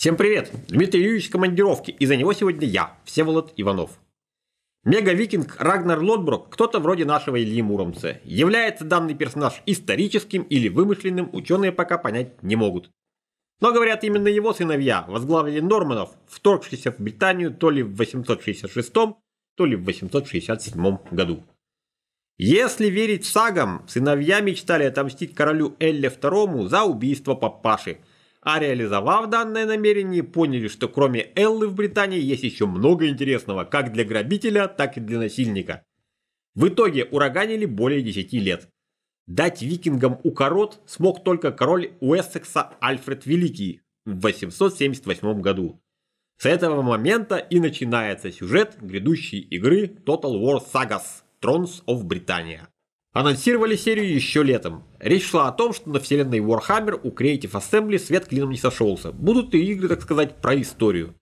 Всем привет! Дмитрий Юрьевич в командировке, и за него сегодня я, Всеволод Иванов. Мега-викинг Рагнар Лотброк, кто-то вроде нашего Ильи Муромца. Является данный персонаж историческим или вымышленным, ученые пока понять не могут. Но говорят, именно его сыновья возглавили Норманов, вторгшихся в Британию то ли в 866, то ли в 867 году. Если верить сагам, сыновья мечтали отомстить королю Элле II за убийство папаши – а реализовав данное намерение, поняли, что кроме Эллы в Британии есть еще много интересного, как для грабителя, так и для насильника. В итоге ураганили более 10 лет. Дать викингам укорот смог только король Уэссекса Альфред Великий в 878 году. С этого момента и начинается сюжет грядущей игры Total War Sagas Thrones of Britannia. Анонсировали серию еще летом. Речь шла о том, что на вселенной Warhammer у Creative Assembly свет клином не сошелся. Будут и игры, так сказать, про историю.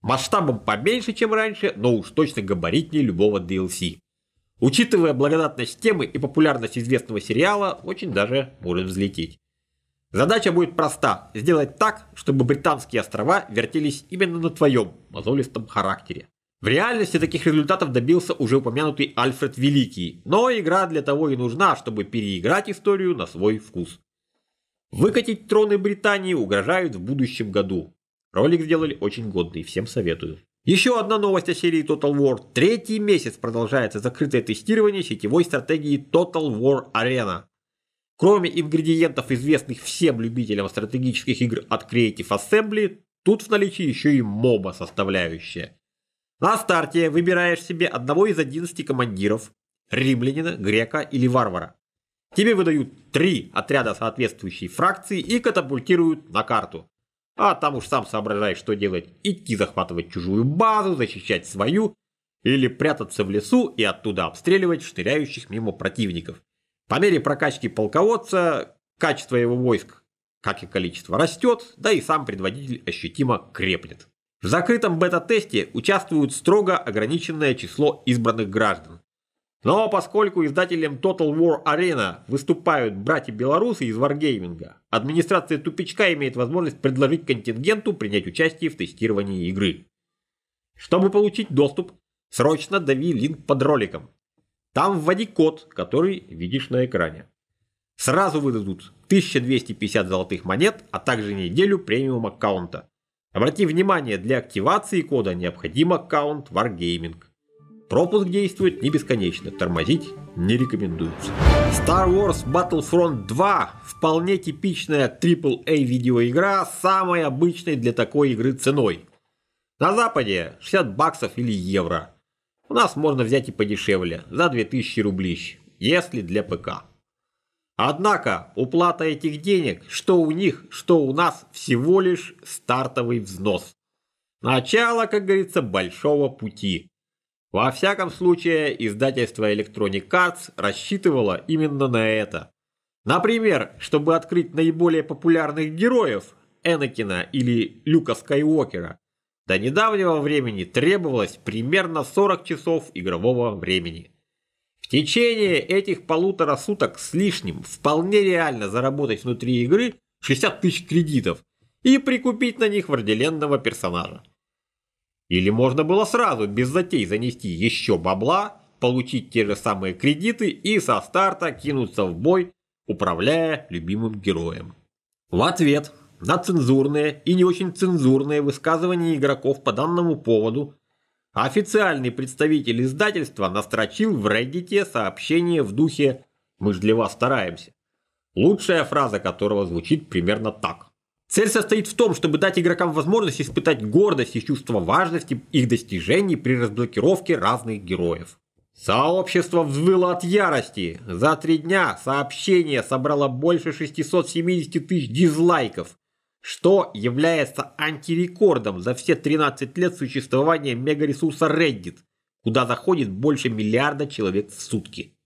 Масштабом поменьше, чем раньше, но уж точно габаритнее любого DLC. Учитывая благодатность темы и популярность известного сериала, очень даже может взлететь. Задача будет проста – сделать так, чтобы британские острова вертелись именно на твоем мозолистом характере. В реальности таких результатов добился уже упомянутый Альфред Великий, но игра для того и нужна, чтобы переиграть историю на свой вкус. Выкатить троны Британии угрожают в будущем году. Ролик сделали очень годный, всем советую. Еще одна новость о серии Total War. Третий месяц продолжается закрытое тестирование сетевой стратегии Total War Arena. Кроме ингредиентов, известных всем любителям стратегических игр от Creative Assembly, тут в наличии еще и моба составляющая. На старте выбираешь себе одного из 11 командиров, римлянина, грека или варвара. Тебе выдают три отряда соответствующей фракции и катапультируют на карту. А там уж сам соображаешь, что делать. Идти захватывать чужую базу, защищать свою, или прятаться в лесу и оттуда обстреливать штыряющих мимо противников. По мере прокачки полководца, качество его войск, как и количество, растет, да и сам предводитель ощутимо крепнет. В закрытом бета-тесте участвует строго ограниченное число избранных граждан. Но поскольку издателем Total War Arena выступают братья-белорусы из Wargaming, администрация тупичка имеет возможность предложить контингенту принять участие в тестировании игры. Чтобы получить доступ, срочно дави линк под роликом. Там вводи код, который видишь на экране. Сразу выдадут 1250 золотых монет, а также неделю премиум аккаунта. Обрати внимание, для активации кода необходим аккаунт Wargaming. Пропуск действует не бесконечно, тормозить не рекомендуется. Star Wars Battlefront 2 вполне типичная AAA видеоигра с самой обычной для такой игры ценой. На западе 60 баксов или евро. У нас можно взять и подешевле, за 2000 рублей, если для ПК. Однако уплата этих денег, что у них, что у нас, всего лишь стартовый взнос. Начало, как говорится, большого пути. Во всяком случае, издательство Electronic Arts рассчитывало именно на это. Например, чтобы открыть наиболее популярных героев, Энакина или Люка Скайуокера, до недавнего времени требовалось примерно 40 часов игрового времени. В течение этих полутора суток с лишним вполне реально заработать внутри игры 60 тысяч кредитов и прикупить на них вожделенного персонажа. Или можно было сразу без затей занести еще бабла, получить те же самые кредиты и со старта кинуться в бой, управляя любимым героем. В ответ на цензурные и не очень цензурные высказывания игроков по данному поводу Официальный представитель издательства настрочил в Reddit сообщение в духе «Мы ж для вас стараемся», лучшая фраза которого звучит примерно так. Цель состоит в том, чтобы дать игрокам возможность испытать гордость и чувство важности их достижений при разблокировке разных героев. Сообщество взвыло от ярости. За три дня сообщение собрало больше 670 тысяч дизлайков что является антирекордом за все 13 лет существования мегаресурса Reddit, куда заходит больше миллиарда человек в сутки.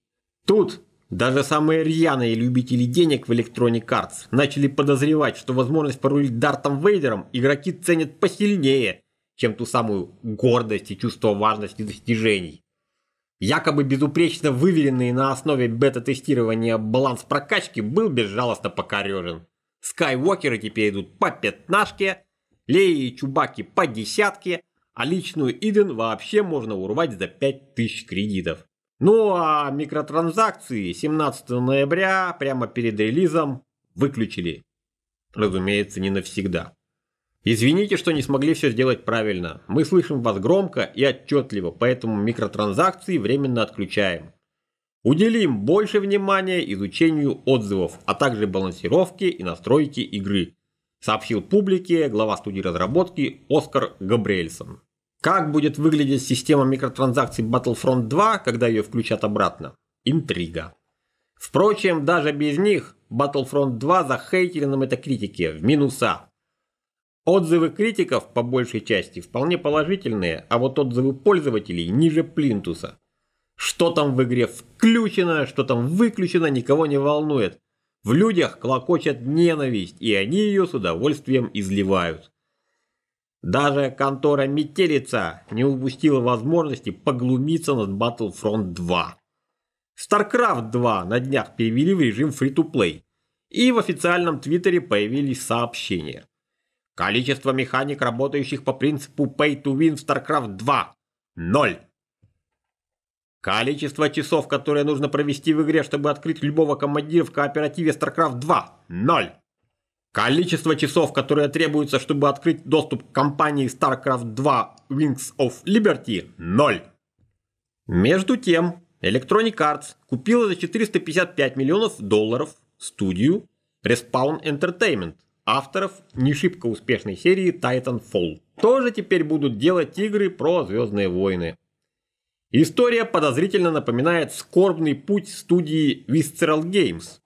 Тут даже самые рьяные любители денег в Electronic Arts начали подозревать, что возможность порулить Дартом Вейдером игроки ценят посильнее, чем ту самую гордость и чувство важности достижений. Якобы безупречно выверенный на основе бета-тестирования баланс прокачки был безжалостно покорежен. Скайуокеры теперь идут по пятнашке, Леи и Чубаки по десятке, а личную Иден вообще можно урвать за 5000 кредитов. Ну а микротранзакции 17 ноября прямо перед релизом выключили. Разумеется, не навсегда. Извините, что не смогли все сделать правильно. Мы слышим вас громко и отчетливо, поэтому микротранзакции временно отключаем. Уделим больше внимания изучению отзывов, а также балансировке и настройке игры, сообщил публике глава студии разработки Оскар Габриэльсон. Как будет выглядеть система микротранзакций Battlefront 2, когда ее включат обратно? Интрига. Впрочем, даже без них Battlefront 2 захейтили на метакритике в минуса. Отзывы критиков по большей части вполне положительные, а вот отзывы пользователей ниже плинтуса. Что там в игре включено, что там выключено, никого не волнует. В людях клокочет ненависть, и они ее с удовольствием изливают. Даже контора Метелица не упустила возможности поглумиться над Battlefront 2. StarCraft 2 на днях перевели в режим free-to-play, и в официальном твиттере появились сообщения. Количество механик, работающих по принципу Pay to Win в StarCraft 2 – 0. Количество часов, которые нужно провести в игре, чтобы открыть любого командира в кооперативе StarCraft 2 – 0. Количество часов, которые требуются, чтобы открыть доступ к компании StarCraft 2 Wings of Liberty – 0. Между тем, Electronic Arts купила за 455 миллионов долларов студию Respawn Entertainment, авторов не шибко успешной серии Titanfall. Тоже теперь будут делать игры про Звездные войны. История подозрительно напоминает скорбный путь студии Visceral Games.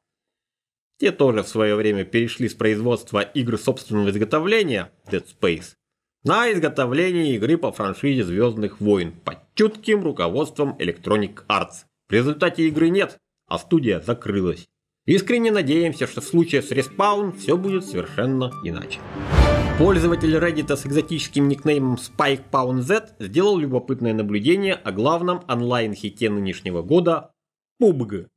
Те тоже в свое время перешли с производства игр собственного изготовления Dead Space на изготовление игры по франшизе Звездных войн под чутким руководством Electronic Arts. В результате игры нет, а студия закрылась. Искренне надеемся, что в случае с Respawn все будет совершенно иначе. Пользователь Reddit с экзотическим никнеймом SpikePoundZ сделал любопытное наблюдение о главном онлайн-хите нынешнего года PUBG.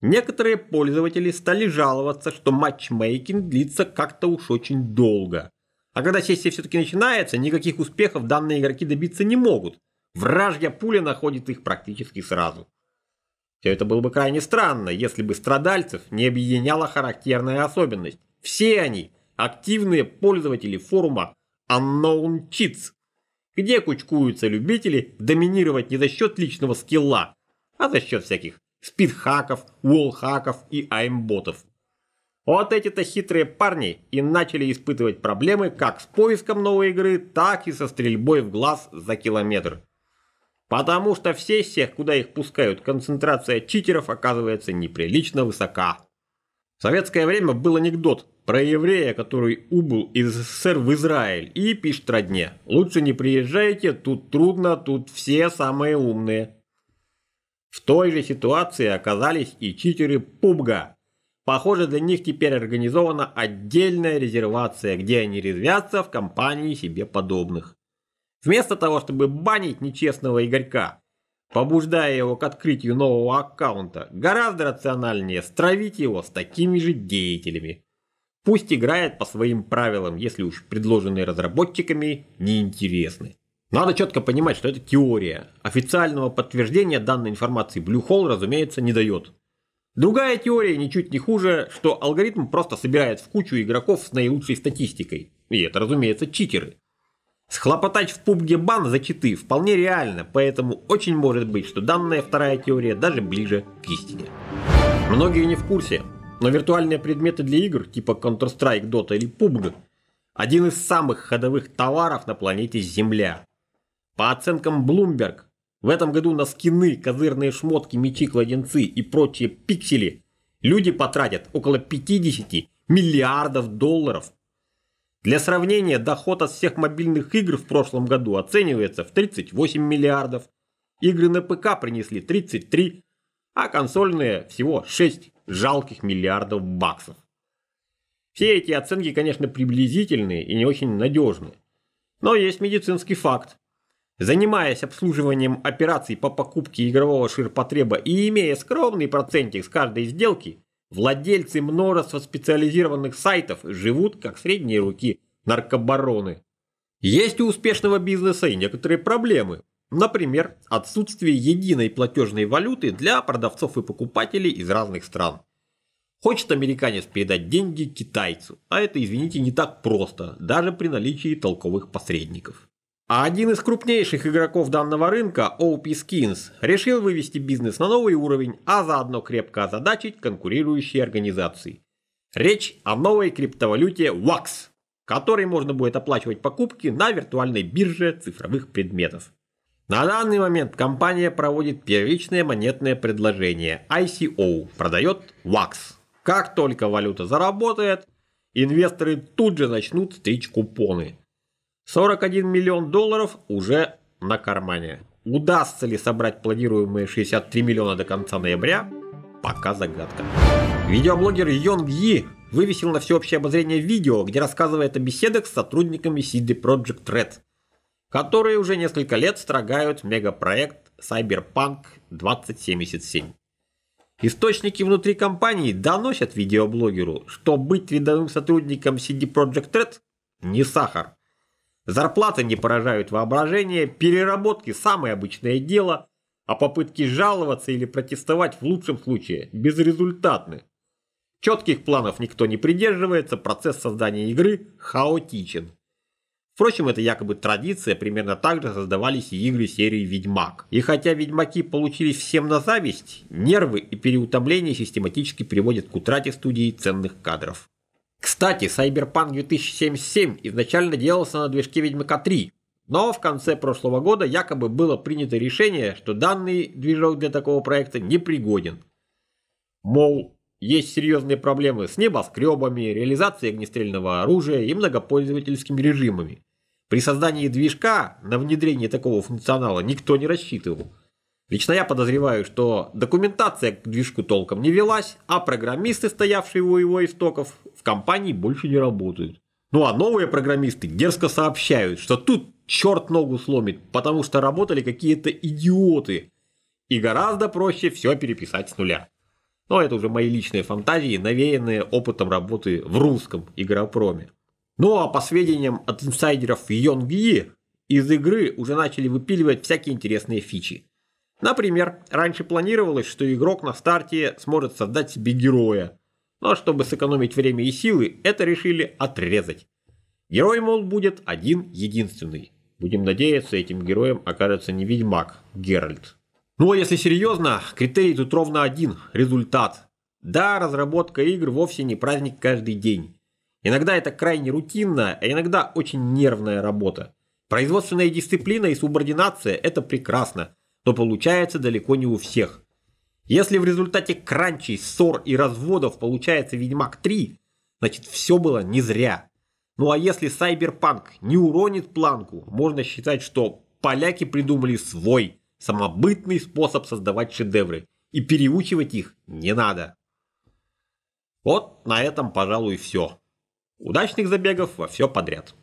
Некоторые пользователи стали жаловаться, что матчмейкинг длится как-то уж очень долго. А когда сессия все-таки начинается, никаких успехов данные игроки добиться не могут. Вражья пуля находит их практически сразу. Все это было бы крайне странно, если бы страдальцев не объединяла характерная особенность. Все они активные пользователи форума Unknown Cheats, где кучкуются любители доминировать не за счет личного скилла, а за счет всяких спидхаков, уолхаков и аймботов. Вот эти-то хитрые парни и начали испытывать проблемы как с поиском новой игры, так и со стрельбой в глаз за километр. Потому что в сессиях, куда их пускают, концентрация читеров оказывается неприлично высока. Советское время был анекдот про еврея, который убыл из СССР в Израиль и пишет родне. Лучше не приезжайте, тут трудно, тут все самые умные. В той же ситуации оказались и читеры Пубга. Похоже, для них теперь организована отдельная резервация, где они резвятся в компании себе подобных. Вместо того, чтобы банить нечестного Игорька, побуждая его к открытию нового аккаунта, гораздо рациональнее стравить его с такими же деятелями. Пусть играет по своим правилам, если уж предложенные разработчиками неинтересны. Надо четко понимать, что это теория. Официального подтверждения данной информации Blue Hole, разумеется, не дает. Другая теория ничуть не хуже, что алгоритм просто собирает в кучу игроков с наилучшей статистикой. И это, разумеется, читеры. Схлопотать в пубге бан за читы вполне реально, поэтому очень может быть, что данная вторая теория даже ближе к истине. Многие не в курсе, но виртуальные предметы для игр типа Counter-Strike, Dota или PUBG один из самых ходовых товаров на планете Земля. По оценкам Bloomberg, в этом году на скины, козырные шмотки, мечи, кладенцы и прочие пиксели люди потратят около 50 миллиардов долларов. Для сравнения, доход от всех мобильных игр в прошлом году оценивается в 38 миллиардов. Игры на ПК принесли 33, а консольные всего 6 жалких миллиардов баксов. Все эти оценки, конечно, приблизительные и не очень надежные. Но есть медицинский факт. Занимаясь обслуживанием операций по покупке игрового ширпотреба и имея скромный процентик с каждой сделки, владельцы множества специализированных сайтов живут как средние руки наркобароны. Есть у успешного бизнеса и некоторые проблемы. Например, отсутствие единой платежной валюты для продавцов и покупателей из разных стран. Хочет американец передать деньги китайцу, а это, извините, не так просто, даже при наличии толковых посредников. А один из крупнейших игроков данного рынка, OP Skins, решил вывести бизнес на новый уровень, а заодно крепко озадачить конкурирующие организации. Речь о новой криптовалюте WAX, которой можно будет оплачивать покупки на виртуальной бирже цифровых предметов. На данный момент компания проводит первичное монетное предложение ICO, продает WAX. Как только валюта заработает, инвесторы тут же начнут стричь купоны. 41 миллион долларов уже на кармане. Удастся ли собрать планируемые 63 миллиона до конца ноября, пока загадка. Видеоблогер Йонг Yi вывесил на всеобщее обозрение видео, где рассказывает о беседах с сотрудниками CD Projekt Red, которые уже несколько лет строгают мегапроект Cyberpunk 2077. Источники внутри компании доносят видеоблогеру, что быть рядовым сотрудником CD Projekt Red не сахар. Зарплаты не поражают воображение, переработки – самое обычное дело, а попытки жаловаться или протестовать в лучшем случае безрезультатны. Четких планов никто не придерживается, процесс создания игры хаотичен. Впрочем, это якобы традиция, примерно так же создавались и игры серии «Ведьмак». И хотя «Ведьмаки» получились всем на зависть, нервы и переутомление систематически приводят к утрате студии ценных кадров. Кстати, Cyberpunk 2077 изначально делался на движке Ведьмака 3, но в конце прошлого года якобы было принято решение, что данный движок для такого проекта не пригоден. Мол, есть серьезные проблемы с небоскребами, реализацией огнестрельного оружия и многопользовательскими режимами. При создании движка на внедрение такого функционала никто не рассчитывал. Лично я подозреваю, что документация к движку толком не велась, а программисты, стоявшие у его истоков, в компании больше не работают. Ну а новые программисты дерзко сообщают, что тут черт ногу сломит, потому что работали какие-то идиоты. И гораздо проще все переписать с нуля. Но это уже мои личные фантазии, навеянные опытом работы в русском игропроме. Ну а по сведениям от инсайдеров Йонгии, из игры уже начали выпиливать всякие интересные фичи. Например, раньше планировалось, что игрок на старте сможет создать себе героя. Но чтобы сэкономить время и силы, это решили отрезать. Герой, мол, будет один единственный. Будем надеяться, этим героем окажется не ведьмак, Геральт. Ну а если серьезно, критерий тут ровно один – результат. Да, разработка игр вовсе не праздник каждый день. Иногда это крайне рутинная, а иногда очень нервная работа. Производственная дисциплина и субординация – это прекрасно, но получается далеко не у всех. Если в результате кранчей, ссор и разводов получается Ведьмак 3, значит все было не зря. Ну а если Cyberpunk не уронит планку, можно считать, что поляки придумали свой – самобытный способ создавать шедевры, и переучивать их не надо. Вот на этом, пожалуй, все. Удачных забегов во все подряд.